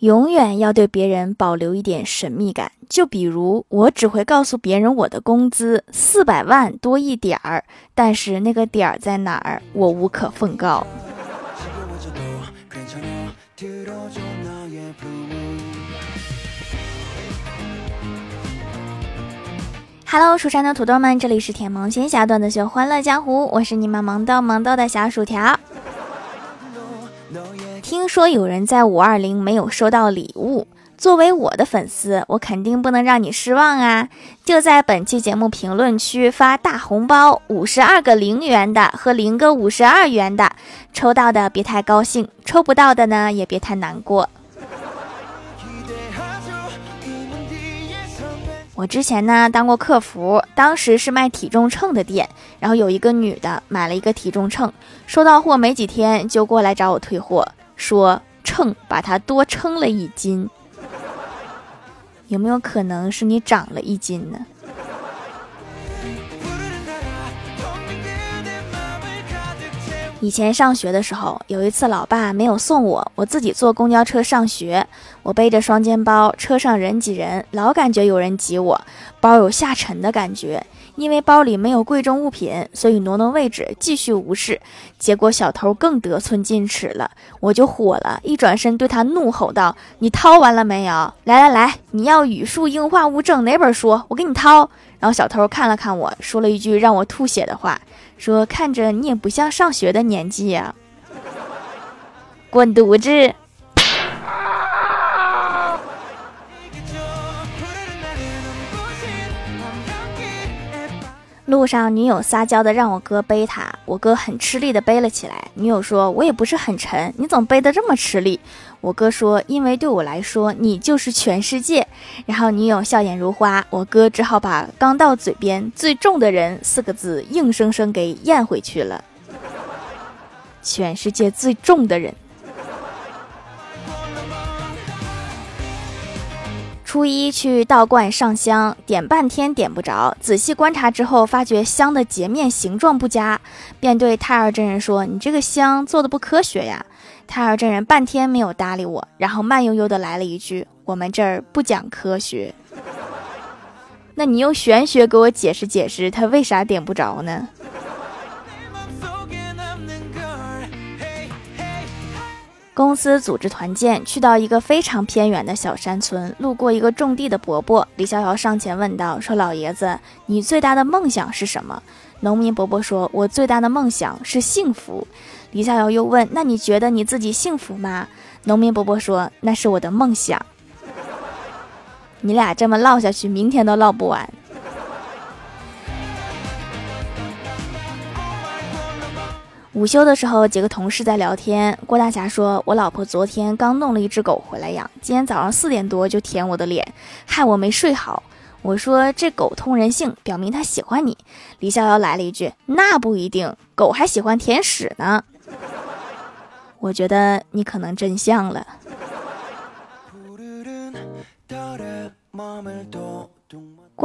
永远要对别人保留一点神秘感，就比如我只会告诉别人我的工资四百万多一点儿，但是那个点儿在哪儿，我无可奉告。Hello，蜀山的土豆们，这里是甜萌仙侠段子秀《欢乐江湖》，我是你们萌豆萌豆的小薯条。听说有人在五二零没有收到礼物，作为我的粉丝，我肯定不能让你失望啊！就在本期节目评论区发大红包，五十二个零元的和零个五十二元的，抽到的别太高兴，抽不到的呢也别太难过。我之前呢当过客服，当时是卖体重秤的店，然后有一个女的买了一个体重秤，收到货没几天就过来找我退货。说秤把它多称了一斤，有没有可能是你长了一斤呢？以前上学的时候，有一次老爸没有送我，我自己坐公交车上学。我背着双肩包，车上人挤人，老感觉有人挤我，包有下沉的感觉。因为包里没有贵重物品，所以挪挪位置，继续无视。结果小偷更得寸进尺了，我就火了，一转身对他怒吼道：“你掏完了没有？来来来，你要语数英化物证哪本书？我给你掏。”然后小偷看了看我，说了一句让我吐血的话，说：“看着你也不像上学的年纪呀，滚犊子！”路上，女友撒娇的让我哥背她，我哥很吃力的背了起来。女友说：“我也不是很沉，你怎么背的这么吃力？”我哥说：“因为对我来说，你就是全世界。”然后女友笑颜如花，我哥只好把刚到嘴边“最重的人”四个字硬生生给咽回去了。全世界最重的人。初一去道观上香，点半天点不着。仔细观察之后，发觉香的截面形状不佳，便对太二真人说：“你这个香做的不科学呀！”太二真人半天没有搭理我，然后慢悠悠的来了一句：“我们这儿不讲科学。”那你用玄学给我解释解释，他为啥点不着呢？公司组织团建，去到一个非常偏远的小山村，路过一个种地的伯伯，李逍遥上前问道：“说老爷子，你最大的梦想是什么？”农民伯伯说：“我最大的梦想是幸福。”李逍遥又问：“那你觉得你自己幸福吗？”农民伯伯说：“那是我的梦想。”你俩这么唠下去，明天都唠不完。午休的时候，几个同事在聊天。郭大侠说：“我老婆昨天刚弄了一只狗回来养，今天早上四点多就舔我的脸，害我没睡好。”我说：“这狗通人性，表明它喜欢你。”李逍遥来了一句：“那不一定，狗还喜欢舔屎呢。”我觉得你可能真像了。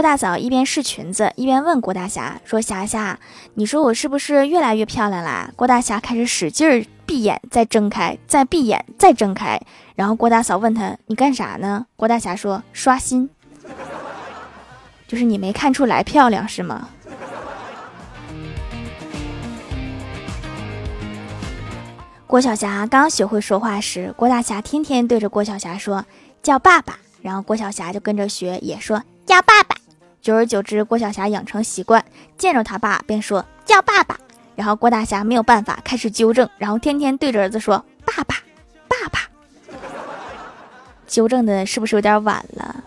郭大嫂一边试裙子，一边问郭大侠说：“霞霞，你说我是不是越来越漂亮啦？”郭大侠开始使劲儿闭眼，再睁开，再闭眼，再睁开。然后郭大嫂问他：“你干啥呢？”郭大侠说：“刷新。”就是你没看出来漂亮是吗？郭晓霞刚学会说话时，郭大侠天天对着郭晓霞说：“叫爸爸。”然后郭晓霞就跟着学，也说：“叫爸爸。”久而久之，郭晓霞养成习惯，见着他爸便说叫爸爸。然后郭大侠没有办法，开始纠正，然后天天对着儿子说爸爸，爸爸。纠正的是不是有点晚了？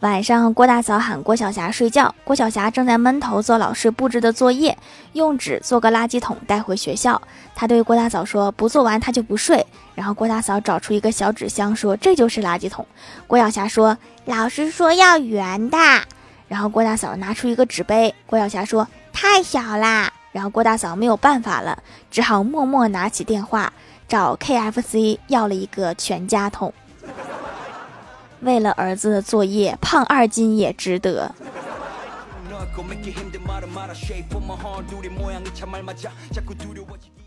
晚上，郭大嫂喊郭晓霞睡觉。郭晓霞正在闷头做老师布置的作业，用纸做个垃圾桶带回学校。她对郭大嫂说：“不做完，她就不睡。”然后郭大嫂找出一个小纸箱，说：“这就是垃圾桶。”郭晓霞说：“老师说要圆的。”然后郭大嫂拿出一个纸杯，郭晓霞说：“太小啦。”然后郭大嫂没有办法了，只好默默拿起电话找 KFC 要了一个全家桶。为了儿子的作业，胖二斤也值得。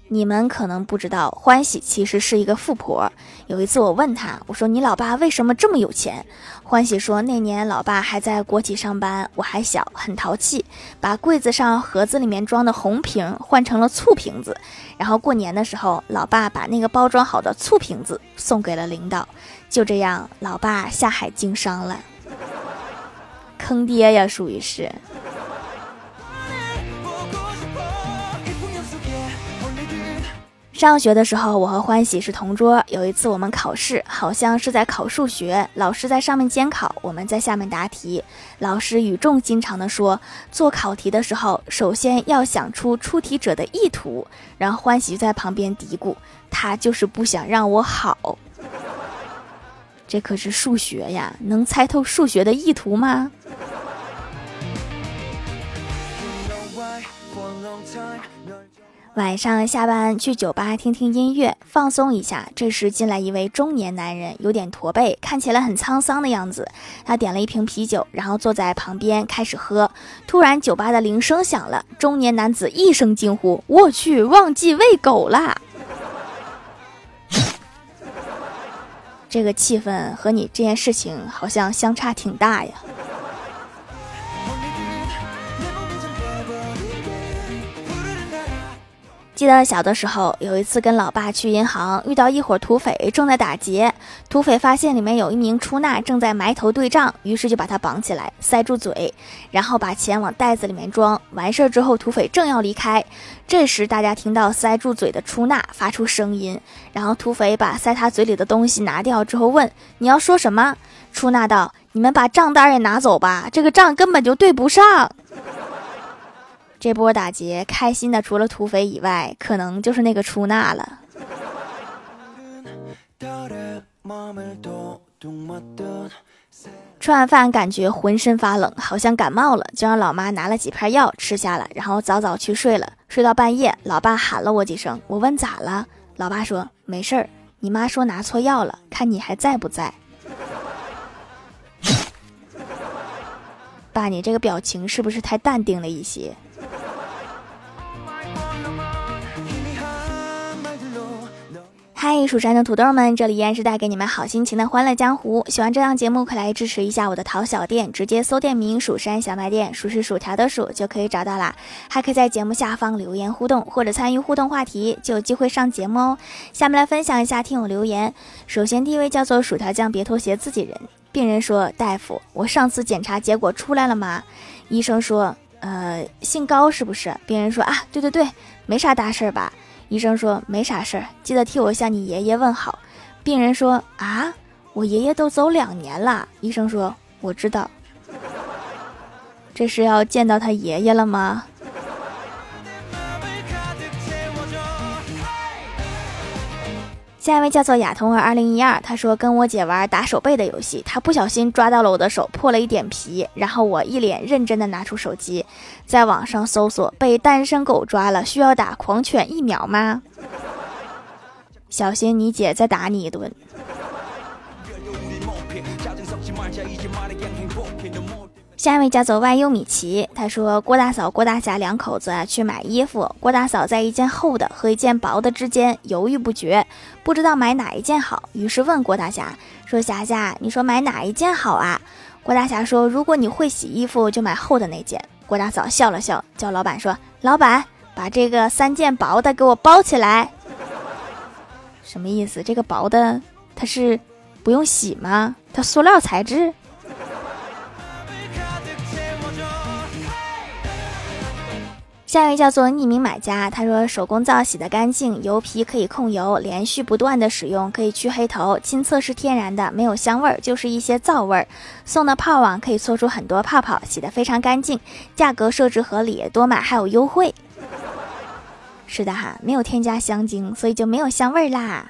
你们可能不知道，欢喜其实是一个富婆。有一次我问他，我说：“你老爸为什么这么有钱？”欢喜说：“那年老爸还在国企上班，我还小，很淘气，把柜子上盒子里面装的红瓶换成了醋瓶子。然后过年的时候，老爸把那个包装好的醋瓶子送给了领导。就这样，老爸下海经商了，坑爹呀，属于是。”上学的时候，我和欢喜是同桌。有一次我们考试，好像是在考数学，老师在上面监考，我们在下面答题。老师语重心长地说：“做考题的时候，首先要想出出题者的意图。”然后欢喜在旁边嘀咕：“他就是不想让我好。”这可是数学呀，能猜透数学的意图吗？晚上下班去酒吧听听音乐，放松一下。这时进来一位中年男人，有点驼背，看起来很沧桑的样子。他点了一瓶啤酒，然后坐在旁边开始喝。突然，酒吧的铃声响了，中年男子一声惊呼：“我去，忘记喂狗啦！” 这个气氛和你这件事情好像相差挺大呀。记得小的时候，有一次跟老爸去银行，遇到一伙土匪正在打劫。土匪发现里面有一名出纳正在埋头对账，于是就把他绑起来，塞住嘴，然后把钱往袋子里面装。完事儿之后，土匪正要离开，这时大家听到塞住嘴的出纳发出声音，然后土匪把塞他嘴里的东西拿掉之后问：“你要说什么？”出纳道：“你们把账单也拿走吧，这个账根本就对不上。”这波打劫开心的除了土匪以外，可能就是那个出纳了。吃完饭感觉浑身发冷，好像感冒了，就让老妈拿了几片药吃下了，然后早早去睡了。睡到半夜，老爸喊了我几声，我问咋了，老爸说没事儿，你妈说拿错药了，看你还在不在。爸，你这个表情是不是太淡定了一些？嗨，蜀山的土豆们，这里依然是带给你们好心情的欢乐江湖。喜欢这档节目，可来支持一下我的淘小店，直接搜店名“蜀山小卖店”，数是薯条的数就可以找到啦。还可以在节目下方留言互动，或者参与互动话题，就有机会上节目哦。下面来分享一下听友留言。首先第一位叫做薯条酱，别拖鞋，自己人。病人说：“大夫，我上次检查结果出来了吗？”医生说：“呃，姓高是不是？”病人说：“啊，对对对，没啥大事儿吧？”医生说没啥事儿，记得替我向你爷爷问好。病人说啊，我爷爷都走两年了。医生说我知道，这是要见到他爷爷了吗？下一位叫做亚童儿二零一二，他说跟我姐玩打手背的游戏，他不小心抓到了我的手，破了一点皮，然后我一脸认真的拿出手机，在网上搜索被单身狗抓了，需要打狂犬疫苗吗？小心你姐再打你一顿。下一位叫做 YU 米奇，他说郭大嫂、郭大侠两口子啊去买衣服，郭大嫂在一件厚的和一件薄的之间犹豫不决，不知道买哪一件好，于是问郭大侠说：“霞霞，你说买哪一件好啊？”郭大侠说：“如果你会洗衣服，就买厚的那件。”郭大嫂笑了笑，叫老板说：“老板，把这个三件薄的给我包起来。”什么意思？这个薄的它是不用洗吗？它塑料材质？下一位叫做匿名买家，他说手工皂洗得干净，油皮可以控油，连续不断的使用可以去黑头，亲测是天然的，没有香味儿，就是一些皂味儿。送的泡网可以搓出很多泡泡，洗得非常干净，价格设置合理，多买还有优惠。是的哈，没有添加香精，所以就没有香味儿啦。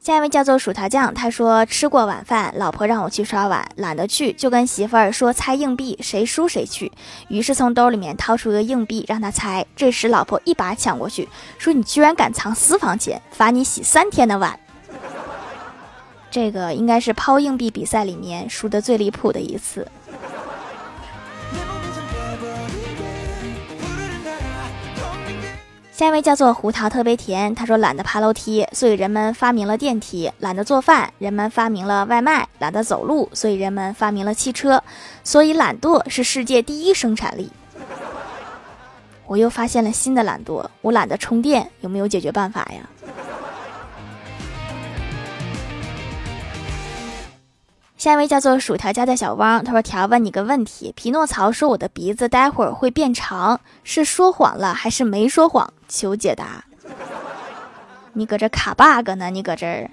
下一位叫做薯条酱，他说吃过晚饭，老婆让我去刷碗，懒得去，就跟媳妇儿说猜硬币，谁输谁去。于是从兜里面掏出一个硬币让他猜。这时老婆一把抢过去，说你居然敢藏私房钱，罚你洗三天的碗。这个应该是抛硬币比赛里面输的最离谱的一次。下一位叫做胡桃特别甜，他说懒得爬楼梯，所以人们发明了电梯；懒得做饭，人们发明了外卖；懒得走路，所以人们发明了汽车。所以懒惰是世界第一生产力。我又发现了新的懒惰，我懒得充电，有没有解决办法呀？下一位叫做薯条家的小汪，他说：“条问你个问题，匹诺曹说我的鼻子待会儿会变长，是说谎了还是没说谎？求解答。你搁这卡 bug 呢？你搁这儿。”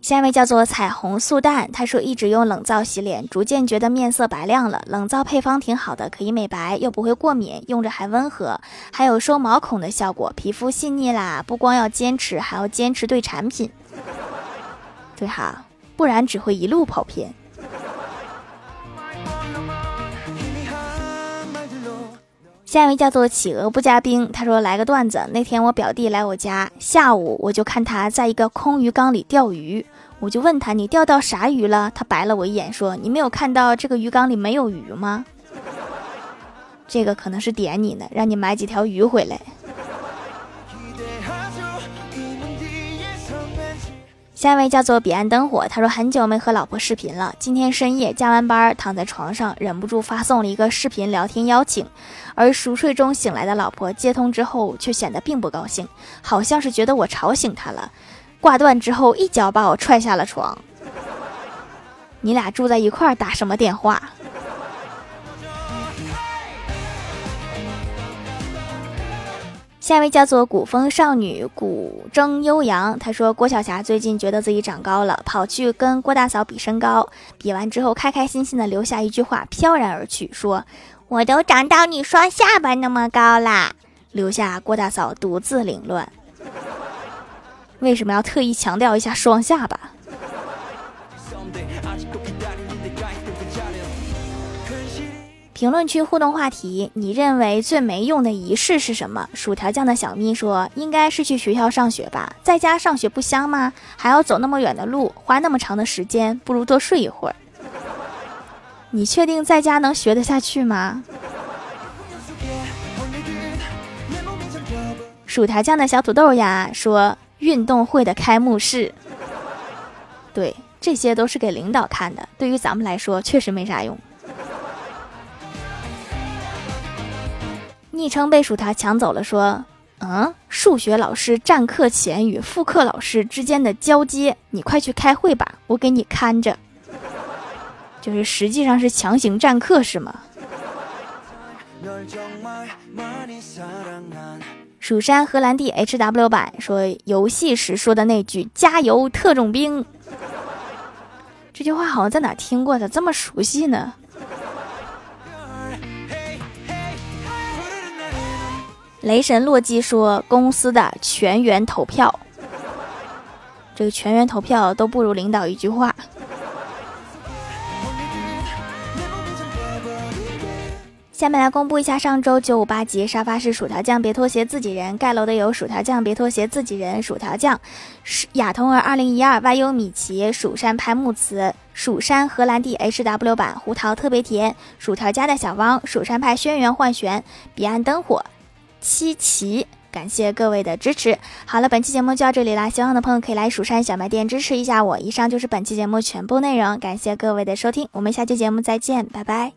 下一位叫做彩虹素蛋，他说一直用冷皂洗脸，逐渐觉得面色白亮了。冷皂配方挺好的，可以美白，又不会过敏，用着还温和，还有收毛孔的效果，皮肤细腻啦。不光要坚持，还要坚持对产品。对哈，不然只会一路跑偏。下一位叫做企鹅不加冰，他说来个段子。那天我表弟来我家，下午我就看他在一个空鱼缸里钓鱼，我就问他你钓到啥鱼了？他白了我一眼说你没有看到这个鱼缸里没有鱼吗？这个可能是点你呢，让你买几条鱼回来。下一位叫做彼岸灯火，他说很久没和老婆视频了。今天深夜加完班，躺在床上，忍不住发送了一个视频聊天邀请。而熟睡中醒来的老婆接通之后，却显得并不高兴，好像是觉得我吵醒她了。挂断之后，一脚把我踹下了床。你俩住在一块儿，打什么电话？下一位叫做古风少女古筝悠扬，她说郭晓霞最近觉得自己长高了，跑去跟郭大嫂比身高，比完之后开开心心的留下一句话，飘然而去，说我都长到你双下巴那么高啦，留下郭大嫂独自凌乱。为什么要特意强调一下双下巴？评论区互动话题：你认为最没用的仪式是什么？薯条酱的小咪说：“应该是去学校上学吧，在家上学不香吗？还要走那么远的路，花那么长的时间，不如多睡一会儿。”你确定在家能学得下去吗？薯条酱的小土豆呀说：“运动会的开幕式，对，这些都是给领导看的，对于咱们来说确实没啥用。”昵称被薯条抢走了，说：“嗯，数学老师占课前与副课老师之间的交接，你快去开会吧，我给你看着。”就是实际上是强行占课是吗？蜀山荷兰弟 H W 版说游戏时说的那句“加油，特种兵”，这句话好像在哪听过，咋这么熟悉呢？雷神洛基说：“公司的全员投票，这个全员投票都不如领导一句话。”下面来公布一下上周九五八级沙发是薯条酱，别拖鞋自己人盖楼的有薯条酱，别拖鞋自己人薯条酱，是亚童儿二零一二 YU 米奇蜀山派木慈蜀山荷兰弟 HW 版胡桃特别甜薯条家的小汪蜀山派轩辕幻玄彼岸灯火。七奇，感谢各位的支持。好了，本期节目就到这里啦，喜欢的朋友可以来蜀山小卖店支持一下我。以上就是本期节目全部内容，感谢各位的收听，我们下期节目再见，拜拜。